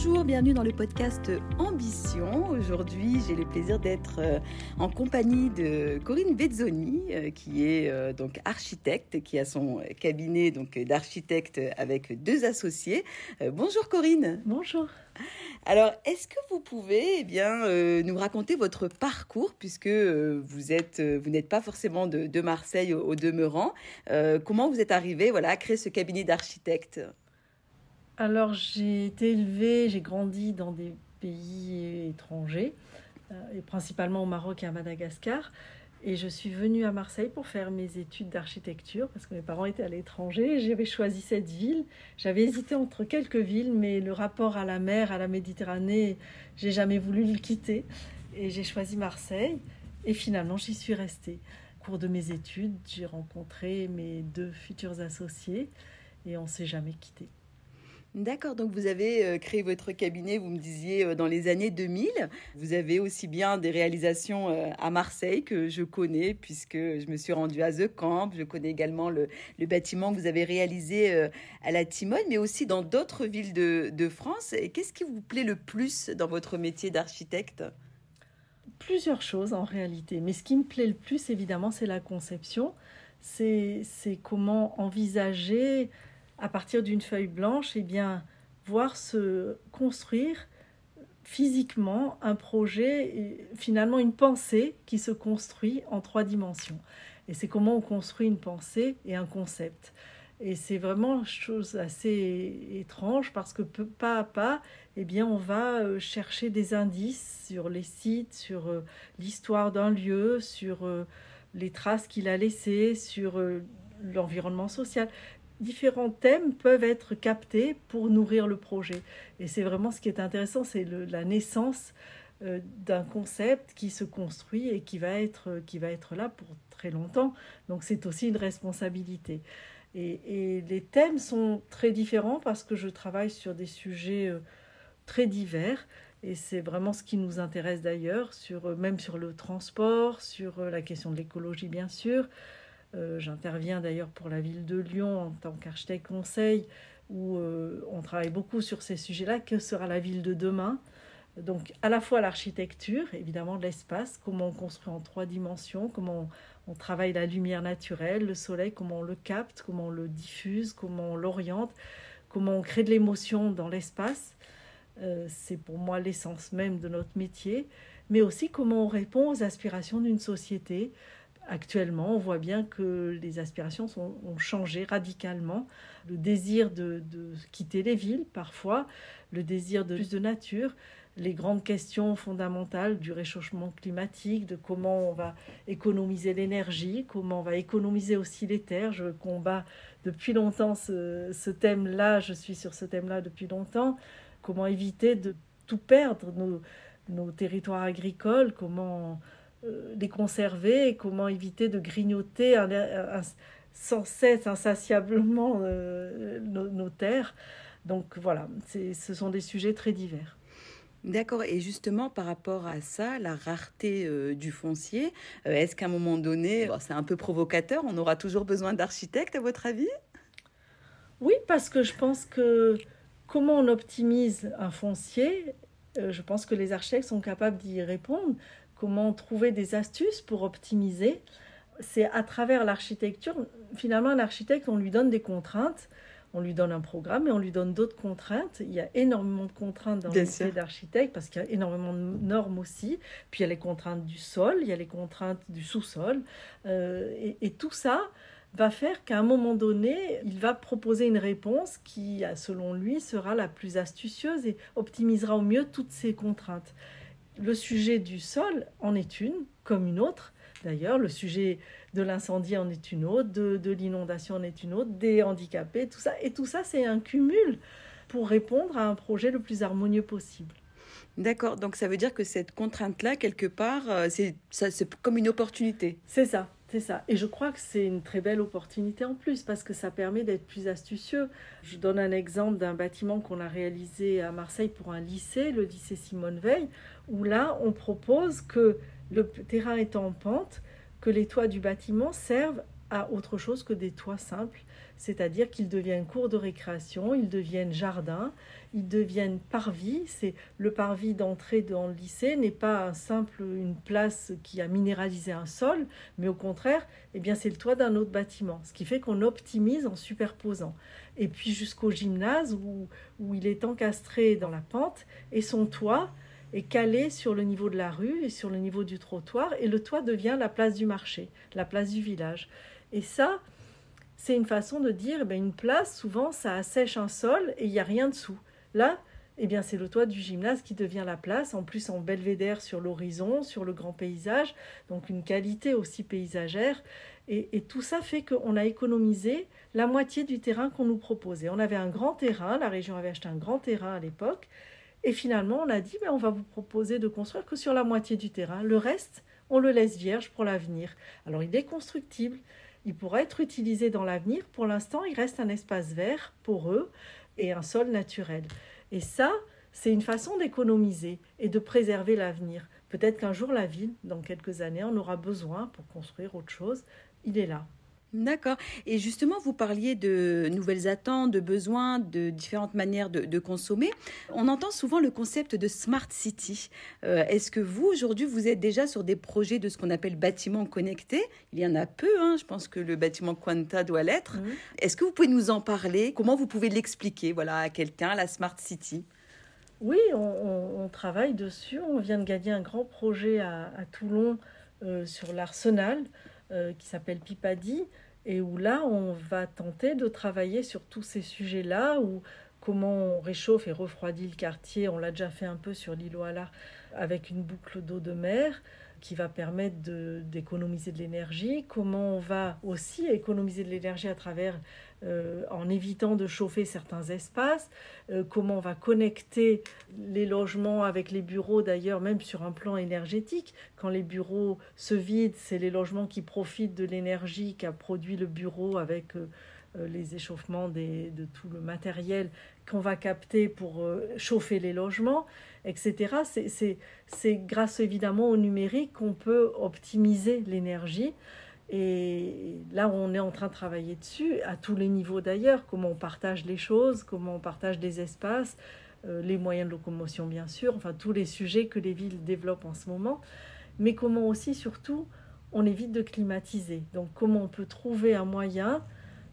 Bonjour, bienvenue dans le podcast Ambition. Aujourd'hui, j'ai le plaisir d'être euh, en compagnie de Corinne Bezzoni, euh, qui est euh, donc architecte, qui a son cabinet donc d'architecte avec deux associés. Bonjour Corinne. Bonjour. Alors, est-ce que vous pouvez eh bien, nous raconter votre parcours, puisque vous êtes, vous n'êtes pas forcément de, Marseille au, demeurant. comment vous êtes arrivé voilà, à créer ce cabinet d'architecte? Alors j'ai été élevée, j'ai grandi dans des pays étrangers, euh, et principalement au Maroc et à Madagascar. Et je suis venue à Marseille pour faire mes études d'architecture parce que mes parents étaient à l'étranger. J'avais choisi cette ville. J'avais hésité entre quelques villes, mais le rapport à la mer, à la Méditerranée, j'ai jamais voulu le quitter. Et j'ai choisi Marseille. Et finalement, j'y suis restée. Au cours de mes études, j'ai rencontré mes deux futurs associés et on s'est jamais quitté. D'accord, donc vous avez euh, créé votre cabinet, vous me disiez, euh, dans les années 2000. Vous avez aussi bien des réalisations euh, à Marseille que je connais, puisque je me suis rendue à The Camp. Je connais également le, bâtiment que vous avez réalisé à la Timone, mais aussi dans d'autres villes de, de France. Et qu'est-ce qui vous plaît le plus dans votre métier d'architecte? Plusieurs choses en réalité, mais ce qui me plaît le plus, évidemment, c'est la conception. C'est comment envisager à partir d'une feuille blanche, eh bien, voir se construire physiquement un projet, finalement une pensée qui se construit en trois dimensions. Et c'est comment on construit une pensée et un concept. Et c'est vraiment chose assez étrange parce que pas à pas, eh bien, on va euh, chercher des indices sur les sites, sur euh, l'histoire d'un lieu, sur euh, les traces qu'il a laissées, sur l'environnement social différents thèmes peuvent être captés pour nourrir le projet. Et c'est vraiment ce qui est intéressant, c'est la naissance euh, d'un concept qui se construit et qui va, être, qui va être là pour très longtemps. Donc c'est aussi une responsabilité. Et, les thèmes sont très différents parce que je travaille sur des sujets euh, très divers. Et c'est vraiment ce qui nous intéresse d'ailleurs, sur, euh, même sur le transport, sur la question de l'écologie bien sûr, euh, j'interviens d'ailleurs pour la ville de Lyon en tant qu'architecte conseil, où euh, on travaille beaucoup sur ces sujets-là. Que sera la ville de demain? Donc à la fois l'architecture, évidemment de l'espace, comment on construit en trois dimensions, comment on, travaille la lumière naturelle, le soleil, comment on le capte, comment on le diffuse, comment on l'oriente, comment on crée de l'émotion dans l'espace. Euh, c'est pour moi l'essence même de notre métier, mais aussi comment on répond aux aspirations d'une société, Actuellement, on voit bien que les aspirations ont changé radicalement. Le désir de, quitter les villes, parfois, le désir de plus de nature, les grandes questions fondamentales du réchauffement climatique, de comment on va économiser l'énergie, comment on va économiser aussi les terres. Je combats depuis longtemps ce, thème-là, je suis sur ce thème-là depuis longtemps. Comment éviter de tout perdre, nos, nos territoires agricoles, comment les conserver et comment éviter de grignoter sans cesse, insatiablement euh, nos, terres. Donc voilà, ce sont des sujets très divers. D'accord. Et justement, par rapport à ça, la rareté euh, du foncier, est-ce qu'à un moment donné, c'est un peu provocateur, on aura toujours besoin d'architectes, à votre avis? Oui, parce que je pense que comment on optimise un foncier, je pense que les architectes sont capables d'y répondre comment trouver des astuces pour optimiser. C'est à travers l'architecture, finalement, un architecte, on lui donne des contraintes, on lui donne un programme et on lui donne d'autres contraintes. Il y a énormément de contraintes dans le métier d'architecte parce qu'il y a énormément de normes aussi. Puis il y a les contraintes du sol, il y a les contraintes du sous-sol. Euh, et, tout ça va faire qu'à un moment donné, il va proposer une réponse qui, selon lui, sera la plus astucieuse et optimisera au mieux toutes ces contraintes le sujet du sol en est une, comme une autre. D'ailleurs, le sujet de l'incendie en est une autre, de, l'inondation en est une autre, des handicapés, tout ça. Et tout ça, c'est un cumul pour répondre à un projet le plus harmonieux possible. D'accord, donc ça veut dire que cette contrainte-là, quelque part, euh, c'est comme une opportunité. C'est ça. C'est ça. Et je crois que c'est une très belle opportunité en plus parce que ça permet d'être plus astucieux. Je donne un exemple d'un bâtiment qu'on a réalisé à Marseille pour un lycée, le lycée Simone Veil, où là, on propose que le terrain étant en pente, que les toits du bâtiment servent à autre chose que des toits simples, c'est-à-dire qu'ils deviennent cours de récréation, ils deviennent jardins, ils deviennent parvis. C'est le parvis d'entrée dans le lycée n'est pas un simple une place qui a minéralisé un sol, mais au contraire, eh bien c'est le toit d'un autre bâtiment, ce qui fait qu'on optimise en superposant. Et puis jusqu'au gymnase où, où il est encastré dans la pente et son toit est calé sur le niveau de la rue et sur le niveau du trottoir et le toit devient la place du marché, la place du village. Et ça, c'est une façon de dire, eh une place, souvent, ça assèche un sol et il n'y a rien dessous. Là, eh bien, c'est le toit du gymnase qui devient la place, en plus en belvédère sur l'horizon, sur le grand paysage, donc une qualité aussi paysagère. Et, tout ça fait qu'on a économisé la moitié du terrain qu'on nous proposait. On avait un grand terrain, la région avait acheté un grand terrain à l'époque, et finalement on a dit, mais on va vous proposer de construire que sur la moitié du terrain. Le reste, on le laisse vierge pour l'avenir. Alors il est constructible, il pourra être utilisé dans l'avenir. Pour l'instant, il reste un espace vert pour eux et un sol naturel. Et ça, c'est une façon d'économiser et de préserver l'avenir. Peut-être qu'un jour, la ville, dans quelques années, en aura besoin pour construire autre chose. Il est là. D'accord. Et justement, vous parliez de nouvelles attentes, de besoins, de différentes manières de, consommer. On entend souvent le concept de smart city. Euh, est-ce que vous, aujourd'hui, vous êtes déjà sur des projets de ce qu'on appelle bâtiments connectés? Il y en a peu, hein. je pense que le bâtiment Quanta doit l'être. Mhm. Est-ce que vous pouvez nous en parler? Comment vous pouvez l'expliquer voilà, à quelqu'un, la smart city? Oui, on, travaille dessus. On vient de gagner un grand projet à, Toulon euh, sur l'arsenal. Euh, qui s'appelle Pipadi, et où là, on va tenter de travailler sur tous ces sujets-là, ou comment on réchauffe et refroidit le quartier. On l'a déjà fait un peu sur l'île Oala avec une boucle d'eau de mer qui va permettre d'économiser de l'énergie, comment on va aussi économiser de l'énergie à travers euh, en évitant de chauffer certains espaces, euh, comment on va connecter les logements avec les bureaux d'ailleurs, même sur un plan énergétique. Quand les bureaux se vident, c'est les logements qui profitent de l'énergie qu'a produit le bureau avec euh, les échauffements de tout le matériel qu'on va capter pour chauffer les logements, etc. C'est grâce évidemment au numérique qu'on peut optimiser l'énergie. Et là, on est en train de travailler dessus, à tous les niveaux d'ailleurs, comment on partage les choses, comment on partage des espaces, euh, les moyens de locomotion bien sûr, enfin tous les sujets que les villes développent en ce moment, mais comment aussi, surtout, on évite de climatiser. Donc comment on peut trouver un moyen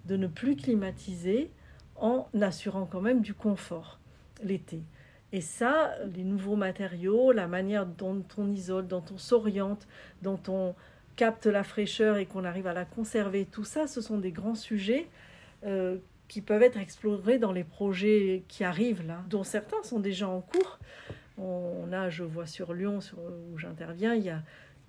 de ne plus climatiser en assurant quand même du confort l'été. Et ça, les nouveaux matériaux, la manière dont on isole, dont on s'oriente, dont on capte la fraîcheur et qu'on arrive à la conserver, tout ça, ce sont des grands sujets euh, qui peuvent être explorés dans les projets qui arrivent là, dont certains sont déjà en cours. On a, je vois sur Lyon, où j'interviens, il y a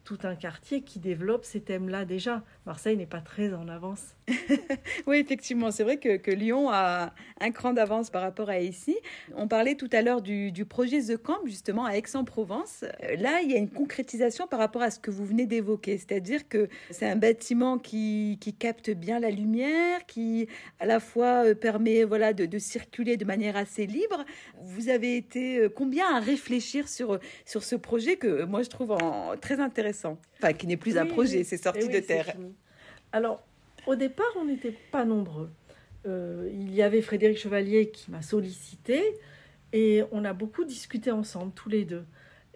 tout un quartier qui développe ces thèmes-là déjà. Marseille n'est pas très en avance. oui, effectivement, c'est vrai que, Lyon a un cran d'avance par rapport à ici. On parlait tout à l'heure du, projet The Camp, justement, à Aix-en-Provence. Euh, là, il y a une concrétisation par rapport à ce que vous venez d'évoquer, c'est-à-dire que c'est un bâtiment qui, capte bien la lumière, qui à la fois euh, permet voilà, de, circuler de manière assez libre. Vous avez été euh, combien à réfléchir sur, sur ce projet que moi je trouve très intéressant Enfin, qui n'est plus un projet, c'est sorti eh de terre. Alors, au départ, on n'était pas nombreux. Euh, il y avait Frédéric Chevalier qui m'a sollicité et on a beaucoup discuté ensemble, tous les deux.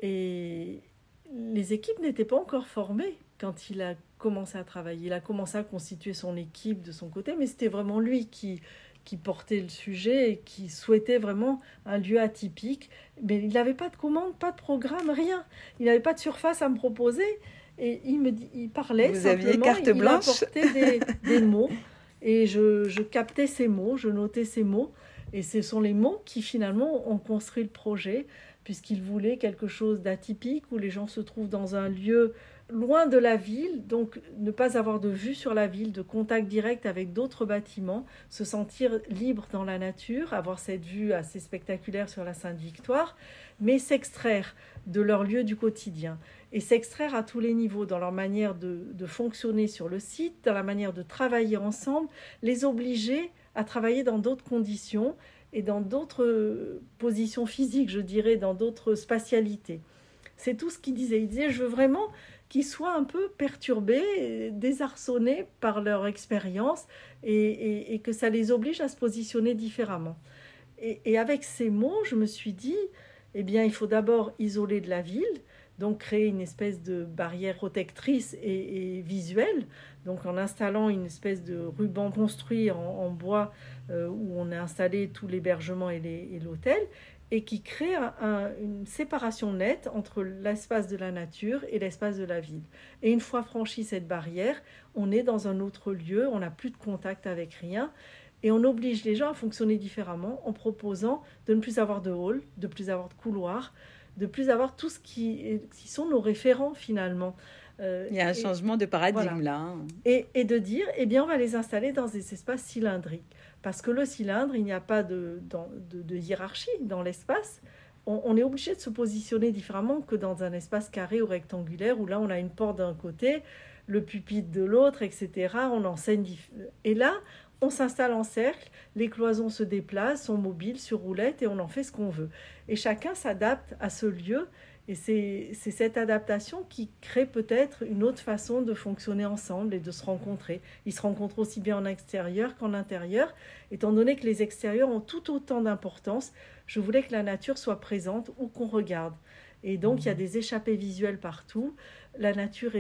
Et les équipes n'étaient pas encore formées quand il a commencé à travailler. Il a commencé à constituer son équipe de son côté, mais c'était vraiment lui qui, qui portait le sujet et qui souhaitait vraiment un lieu atypique. Mais il n'avait pas de commande, pas de programme, rien. Il n'avait pas de surface à me proposer. Et il me dit, il parlait Vous simplement, aviez carte il blanche. apportait des, des mots et je, je, captais ces mots, je notais ces mots et ce sont les mots qui finalement ont construit le projet puisqu'il voulait quelque chose d'atypique où les gens se trouvent dans un lieu loin de la ville, donc ne pas avoir de vue sur la ville, de contact direct avec d'autres bâtiments, se sentir libre dans la nature, avoir cette vue assez spectaculaire sur la Sainte-Victoire, mais s'extraire de leur lieu du quotidien et s'extraire à tous les niveaux dans leur manière de, fonctionner sur le site, dans la manière de travailler ensemble, les obliger à travailler dans d'autres conditions et dans d'autres positions physiques, je dirais, dans d'autres spatialités. C'est tout ce qu'il disait. Il disait, je veux vraiment qui soient un peu perturbés, désarçonnés par leur expérience et, que ça les oblige à se positionner différemment. Et, avec ces mots, je me suis dit, eh bien, il faut d'abord isoler de la ville, donc créer une espèce de barrière protectrice et, visuelle, donc en installant une espèce de ruban construit en, bois euh, où on a installé tout l'hébergement et l'hôtel, et qui crée une séparation nette entre l'espace de la nature et l'espace de la ville. Et une fois franchi cette barrière, on est dans un autre lieu, on n'a plus de contact avec rien, et on oblige les gens à fonctionner différemment en proposant de ne plus avoir de hall, de plus avoir de couloirs, de plus avoir tout ce qui, qui sont nos référents finalement. Euh, Il y a un changement de paradigme là. Hein. Et, et, de dire, eh bien, on va les installer dans des espaces cylindriques. Parce que le cylindre, il n'y a pas de, hiérarchie dans l'espace. On, est obligé de se positionner différemment que dans un espace carré ou rectangulaire où là, on a une porte d'un côté, le pupitre de l'autre, etc. On enseigne. Et là, on s'installe en cercle, les cloisons se déplacent, sont mobiles sur roulette et on en fait ce qu'on veut. Et chacun s'adapte à ce lieu et c'est cette adaptation qui crée peut-être une autre façon de fonctionner ensemble et de se rencontrer. Ils se rencontrent aussi bien en extérieur qu'en intérieur. Étant donné que les extérieurs ont tout autant d'importance, je voulais que la nature soit présente où qu'on regarde. Et donc, il y a des échappées visuelles partout. La nature.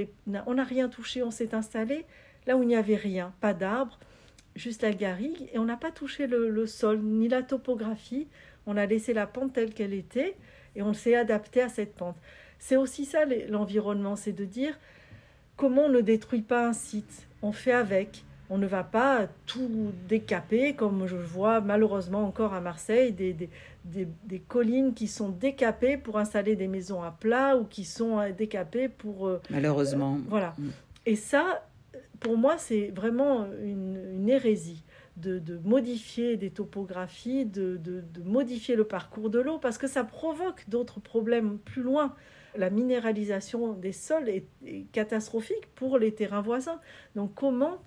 On n'a rien touché, on s'est installé là où il n'y avait rien. Pas d'arbres, juste la garrigue. Et on n'a pas touché le sol, ni la topographie. On a laissé la pente telle qu'elle était et on s'est adapté à cette pente. C'est aussi ça l'environnement, c'est de dire comment on ne détruit pas un site, on fait avec. On ne va pas tout décaper, comme je vois malheureusement encore à Marseille, des, des, collines qui sont décapées pour installer des maisons à plat ou qui sont euh, décapées pour... Euh, malheureusement. Euh, voilà. Mm. Et ça, pour moi, c'est vraiment une hérésie de, modifier des topographies, de, modifier le parcours de l'eau, parce que ça provoque d'autres problèmes plus loin. La minéralisation des sols est, catastrophique pour les terrains voisins. Donc comment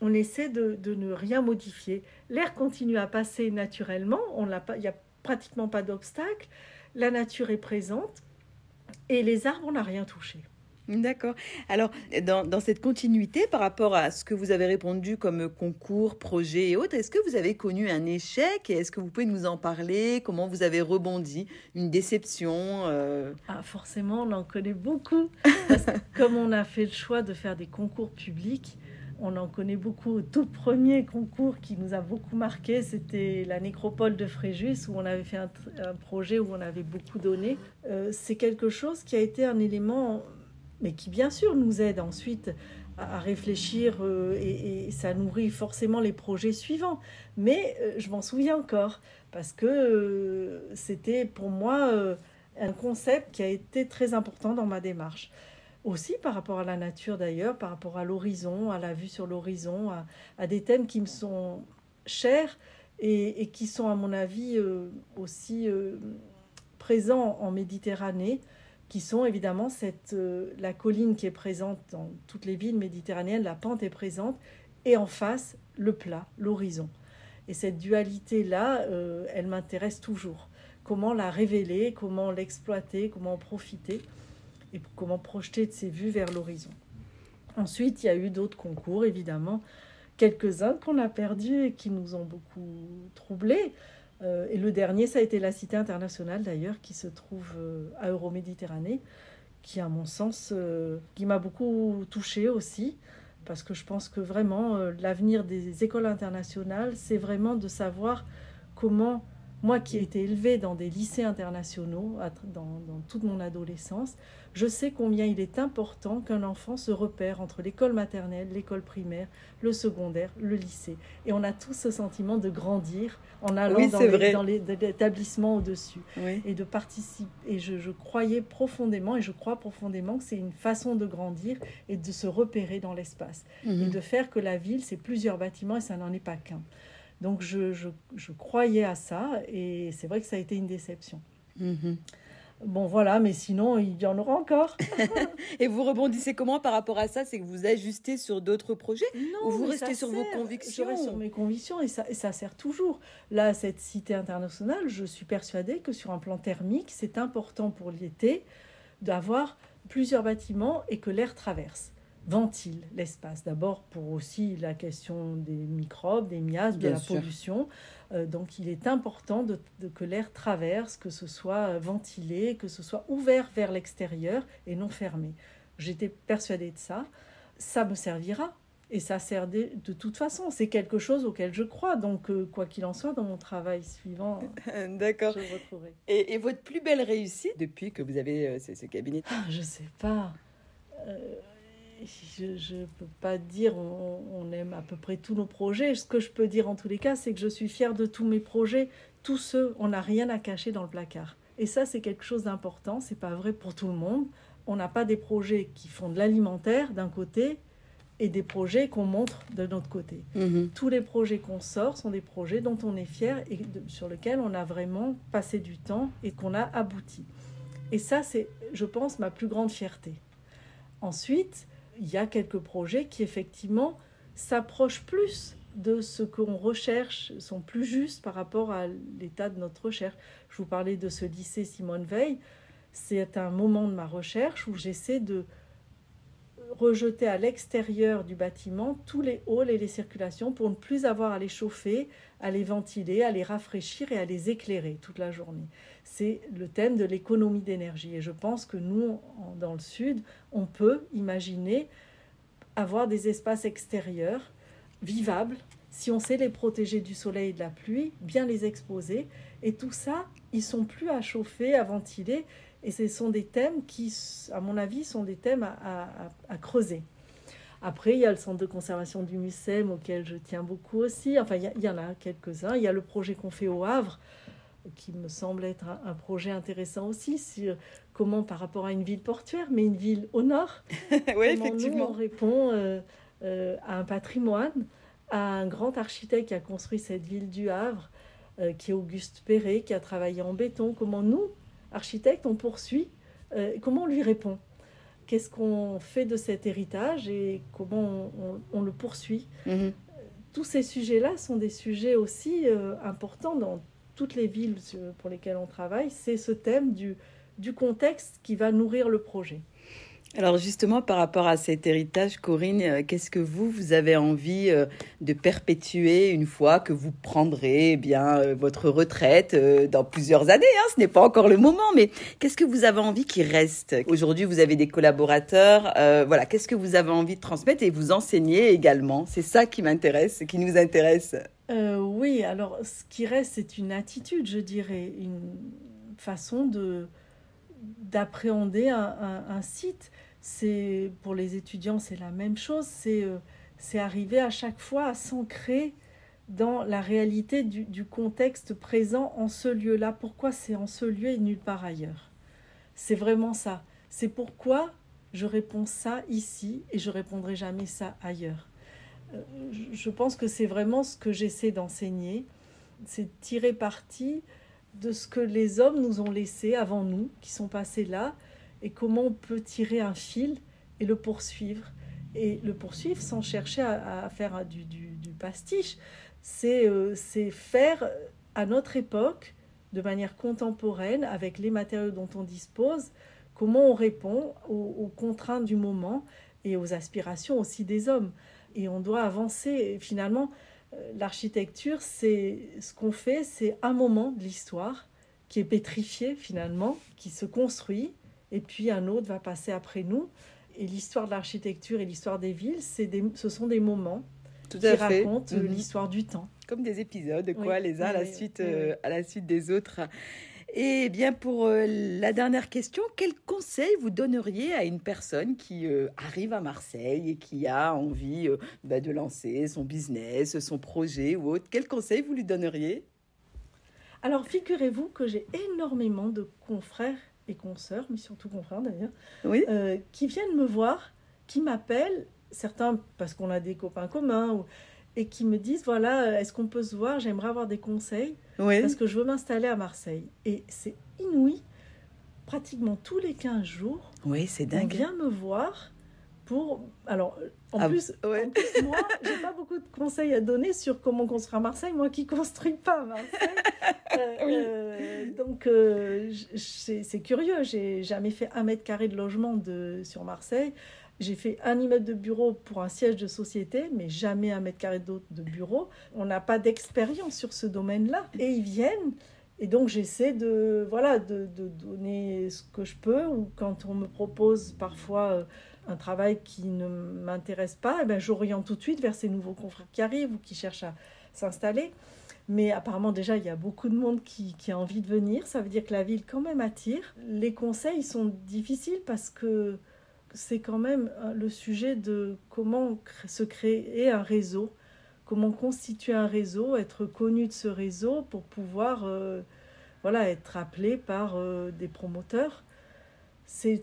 on essaie de, ne rien modifier? L'air continue à passer naturellement, il n'y a pratiquement pas d'obstacle, la nature est présente, et les arbres, on n'a rien touché. D'accord. Alors, dans, cette continuité par rapport à ce que vous avez répondu comme concours, projet et autres, est-ce que vous avez connu un échec? Et est-ce que vous pouvez nous en parler? Comment vous avez rebondi? Une déception euh? ah, Forcément, on en connaît beaucoup. comme on a fait le choix de faire des concours publics, on en connaît beaucoup. Le tout premier concours qui nous a beaucoup marqué, c'était la nécropole de Fréjus, où on avait fait un, projet où on avait beaucoup donné. Euh, c'est quelque chose qui a été un élément mais qui bien sûr nous aide ensuite à, réfléchir euh, et, ça nourrit forcément les projets suivants. Mais euh, je m'en souviens encore parce que euh, c'était pour moi un concept qui a été très important dans ma démarche. Aussi par rapport à la nature d'ailleurs, par rapport à l'horizon, à la vue sur l'horizon, à, des thèmes qui me sont chers et, et qui sont à mon avis aussi présents en Méditerranée qui sont évidemment cette, euh, la colline qui est présente dans toutes les villes méditerranéennes, la pente est présente, et en face, le plat, l'horizon. Et cette dualité-là, euh, elle m'intéresse toujours. Comment la révéler, comment l'exploiter, comment en profiter, et comment projeter de ces vues vers l'horizon. Ensuite, il y a eu d'autres concours, évidemment, quelques-uns qu'on a perdus et qui nous ont beaucoup troublés. Euh, et le dernier, ça a été la Cité internationale d'ailleurs, qui se trouve euh, à Euroméditerranée, qui, à mon sens, euh, qui m'a beaucoup touchée aussi, parce que je pense que vraiment, l'avenir des écoles internationales, c'est vraiment de savoir comment moi qui ai été élevée dans des lycées internationaux dans, toute mon adolescence, je sais combien il est important qu'un enfant se repère entre l'école maternelle, l'école primaire, le secondaire, le lycée. Et on a tous ce sentiment de grandir en allant dans, les, établissements au-dessus. Et de participer. Et je, croyais profondément, et je crois profondément que c'est une façon de grandir et de se repérer dans l'espace. Mhm. Et de faire que la ville, c'est plusieurs bâtiments et ça n'en est pas qu'un. Donc je, je, croyais à ça et c'est vrai que ça a été une déception. Mhm. Bon voilà, mais sinon il y en aura encore. et vous rebondissez comment par rapport à ça? C'est que vous ajustez sur d'autres projets? Non, ou vous restez sur vos convictions? Je reste sur mes convictions et ça, et ça sert toujours. Là, cette cité internationale, je suis persuadée que sur un plan thermique, c'est important pour l'été d'avoir plusieurs bâtiments et que l'air traverse ventile l'espace. D'abord pour aussi la question des microbes, des miasmes, de la pollution. Euh, donc il est important de, que l'air traverse, que ce soit ventilé, que ce soit ouvert vers l'extérieur et non fermé. J'étais persuadée de ça. Ça me servira. Et ça sert de, toute façon. C'est quelque chose auquel je crois. Donc, euh, quoi qu'il en soit, dans mon travail suivant, D'accord. je retrouverai. Et, votre plus belle réussite depuis que vous avez euh, ce, cabinet? Ah, Je sais pas je ne peux pas dire on, aime à peu près tous nos projets. Ce que je peux dire en tous les cas, c'est que je suis fière de tous mes projets. Tous ceux, on n'a rien à cacher dans le placard. Et ça, c'est quelque chose d'important. C'est pas vrai pour tout le monde. On n'a pas des projets qui font de l'alimentaire d'un côté et des projets qu'on montre de notre côté. Mhm. Tous les projets qu'on sort sont des projets dont on est fier et sur lesquels on a vraiment passé du temps et qu'on a abouti. Et ça, c'est, je pense, ma plus grande fierté. Ensuite, il y a quelques projets qui effectivement s'approchent plus de ce qu'on recherche, sont plus justes par rapport à l'état de notre recherche. Je vous parlais de ce lycée Simone Veil. C'est un moment de ma recherche où j'essaie de rejeter à l'extérieur du bâtiment tous les halls et les circulations pour ne plus avoir à les chauffer, à les ventiler, à les rafraîchir et à les éclairer toute la journée. C'est le thème de l'économie d'énergie. Et je pense que nous, dans le Sud, on peut imaginer avoir des espaces extérieurs vivables si on sait les protéger du soleil et de la pluie, bien les exposer. Et tout ça, ils sont plus à chauffer, à ventiler. Et ce sont des thèmes qui, à mon avis, sont des thèmes à, creuser. Après, il y a le centre de conservation du MUSEM auquel je tiens beaucoup aussi. Enfin, il y, en a quelques-uns. Il y a le projet qu'on fait au Havre, qui me semble être un, projet intéressant aussi sur comment, par rapport à une ville portuaire, mais une ville au nord, oui, effectivement. on répond euh, euh, à un patrimoine, à un grand architecte qui a construit cette ville du Havre, euh, qui est Auguste Perret, qui a travaillé en béton. Comment nous, architecte, on poursuit, euh, comment on lui répond? Qu'est-ce qu'on fait de cet héritage et comment on, le poursuit? Mhm. Tous ces sujets-là sont des sujets aussi euh, importants dans toutes les villes pour lesquelles on travaille. C'est ce thème du, du contexte qui va nourrir le projet. Alors justement, par rapport à cet héritage, Corinne, euh, qu'est-ce que vous, vous avez envie euh, de perpétuer une fois que vous prendrez eh bien euh, votre retraite dans plusieurs années hein, Ce n'est pas encore le moment, mais qu'est-ce que vous avez envie qui reste? Aujourd'hui, vous avez des collaborateurs. voilà, qu'est-ce que vous avez envie de transmettre et vous enseigner également? C'est ça qui m'intéresse, qui nous intéresse. oui, alors ce qui reste, c'est une attitude, je dirais, une façon de d'appréhender un, site c'est pour les étudiants, c'est la même chose. C'est euh, c'est arriver à chaque fois à s'ancrer dans la réalité du, contexte présent en ce lieu-là. Pourquoi c'est en ce lieu et nulle part ailleurs? C'est vraiment ça. C'est pourquoi je réponds ça ici et je répondrai jamais ça ailleurs. Euh, je pense que c'est vraiment ce que j'essaie d'enseigner, c'est tirer parti de ce que les hommes nous ont laissé avant nous, qui sont passés là, et comment on peut tirer un fil et le poursuivre. Et le poursuivre sans chercher à, faire du, pastiche. Euh, c'est faire à notre époque, de manière contemporaine, avec les matériaux dont on dispose, comment on répond aux, contraintes du moment et aux aspirations aussi des hommes. Et on doit avancer. finalement, euh, l'architecture, c'est ce qu'on fait, c'est un moment de l'histoire qui est pétrifié finalement, qui se construit et puis un autre va passer après nous. Et l'histoire de l'architecture et l'histoire des villes, c'est ce sont des moments Tout qui racontent mhm. l'histoire du temps. Comme des épisodes, quoi, les uns à, la suite, euh, à la suite des autres. Et bien pour euh, la dernière question, quel conseil vous donneriez à une personne qui euh, arrive à Marseille et qui a envie bah, de lancer son business, son projet ou autre? Quel conseil vous lui donneriez? Alors figurez-vous que j'ai énormément de confrères et consoeurs, mais surtout confrères d'ailleurs, oui. Euh, qui viennent me voir, qui m'appellent, certains parce qu'on a des copains communs, et qui me disent voilà, est-ce qu'on peut se voir? J'aimerais avoir des conseils parce que je veux m'installer à Marseille. Et c'est inouï, pratiquement tous les 15 jours, oui, c'est dingue. on vient me voir pour. Alors, en, ah, plus, en plus, moi, j'ai pas beaucoup de conseils à donner sur comment construire Marseille, moi qui construis pas Marseille. Euh, euh, donc, euh, c'est curieux. J'ai jamais fait un mètre carré de logement de, sur Marseille. J'ai fait un immeuble de bureau pour un siège de société, mais jamais un mètre carré d'autre de bureau. On n'a pas d'expérience sur ce domaine-là. Et ils viennent. Et donc j'essaie de, voilà, de, donner ce que je peux, ou quand on me propose parfois un travail qui ne m'intéresse pas, eh ben, j'oriente tout de suite vers ces nouveaux confrères qui arrivent ou qui cherchent à s'installer. Mais apparemment, déjà, il y a beaucoup de monde qui, a envie de venir. Ça veut dire que la ville, quand même, attire. Les conseils sont difficiles parce que c'est quand même euh, le sujet de comment se créer un réseau, comment constituer un réseau, être connu de ce réseau pour pouvoir euh, voilà, être appelé par euh, des promoteurs. C'est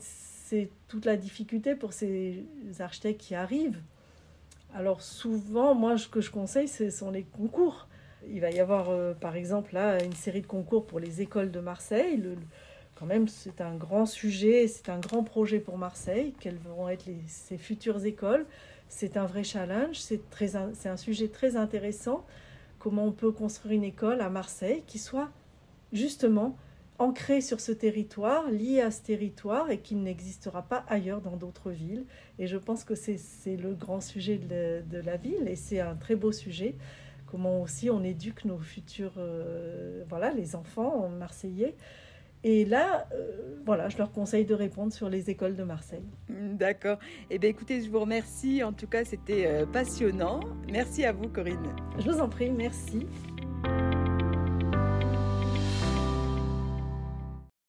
toute la difficulté pour ces architectes qui arrivent. Alors souvent, moi, ce que je conseille, ce sont les concours. Il va y avoir, par exemple, là, une série de concours pour les écoles de Marseille. Quand même, c'est un grand sujet, c'est un grand projet pour Marseille. Quelles vont être les, ces futures écoles C'est un vrai challenge, c'est un sujet très intéressant. Comment on peut construire une école à Marseille qui soit justement ancré sur ce territoire, lié à ce territoire et qui n'existera pas ailleurs dans d'autres villes. Et je pense que c'est le grand sujet de, la ville et c'est un très beau sujet. Comment aussi on éduque nos futurs, euh, voilà, les enfants marseillais. Et là, euh, voilà, je leur conseille de répondre sur les écoles de Marseille. D'accord. Eh bien, écoutez, je vous remercie. En tout cas, c'était euh, passionnant. Merci à vous, Corinne. Je vous en prie, merci.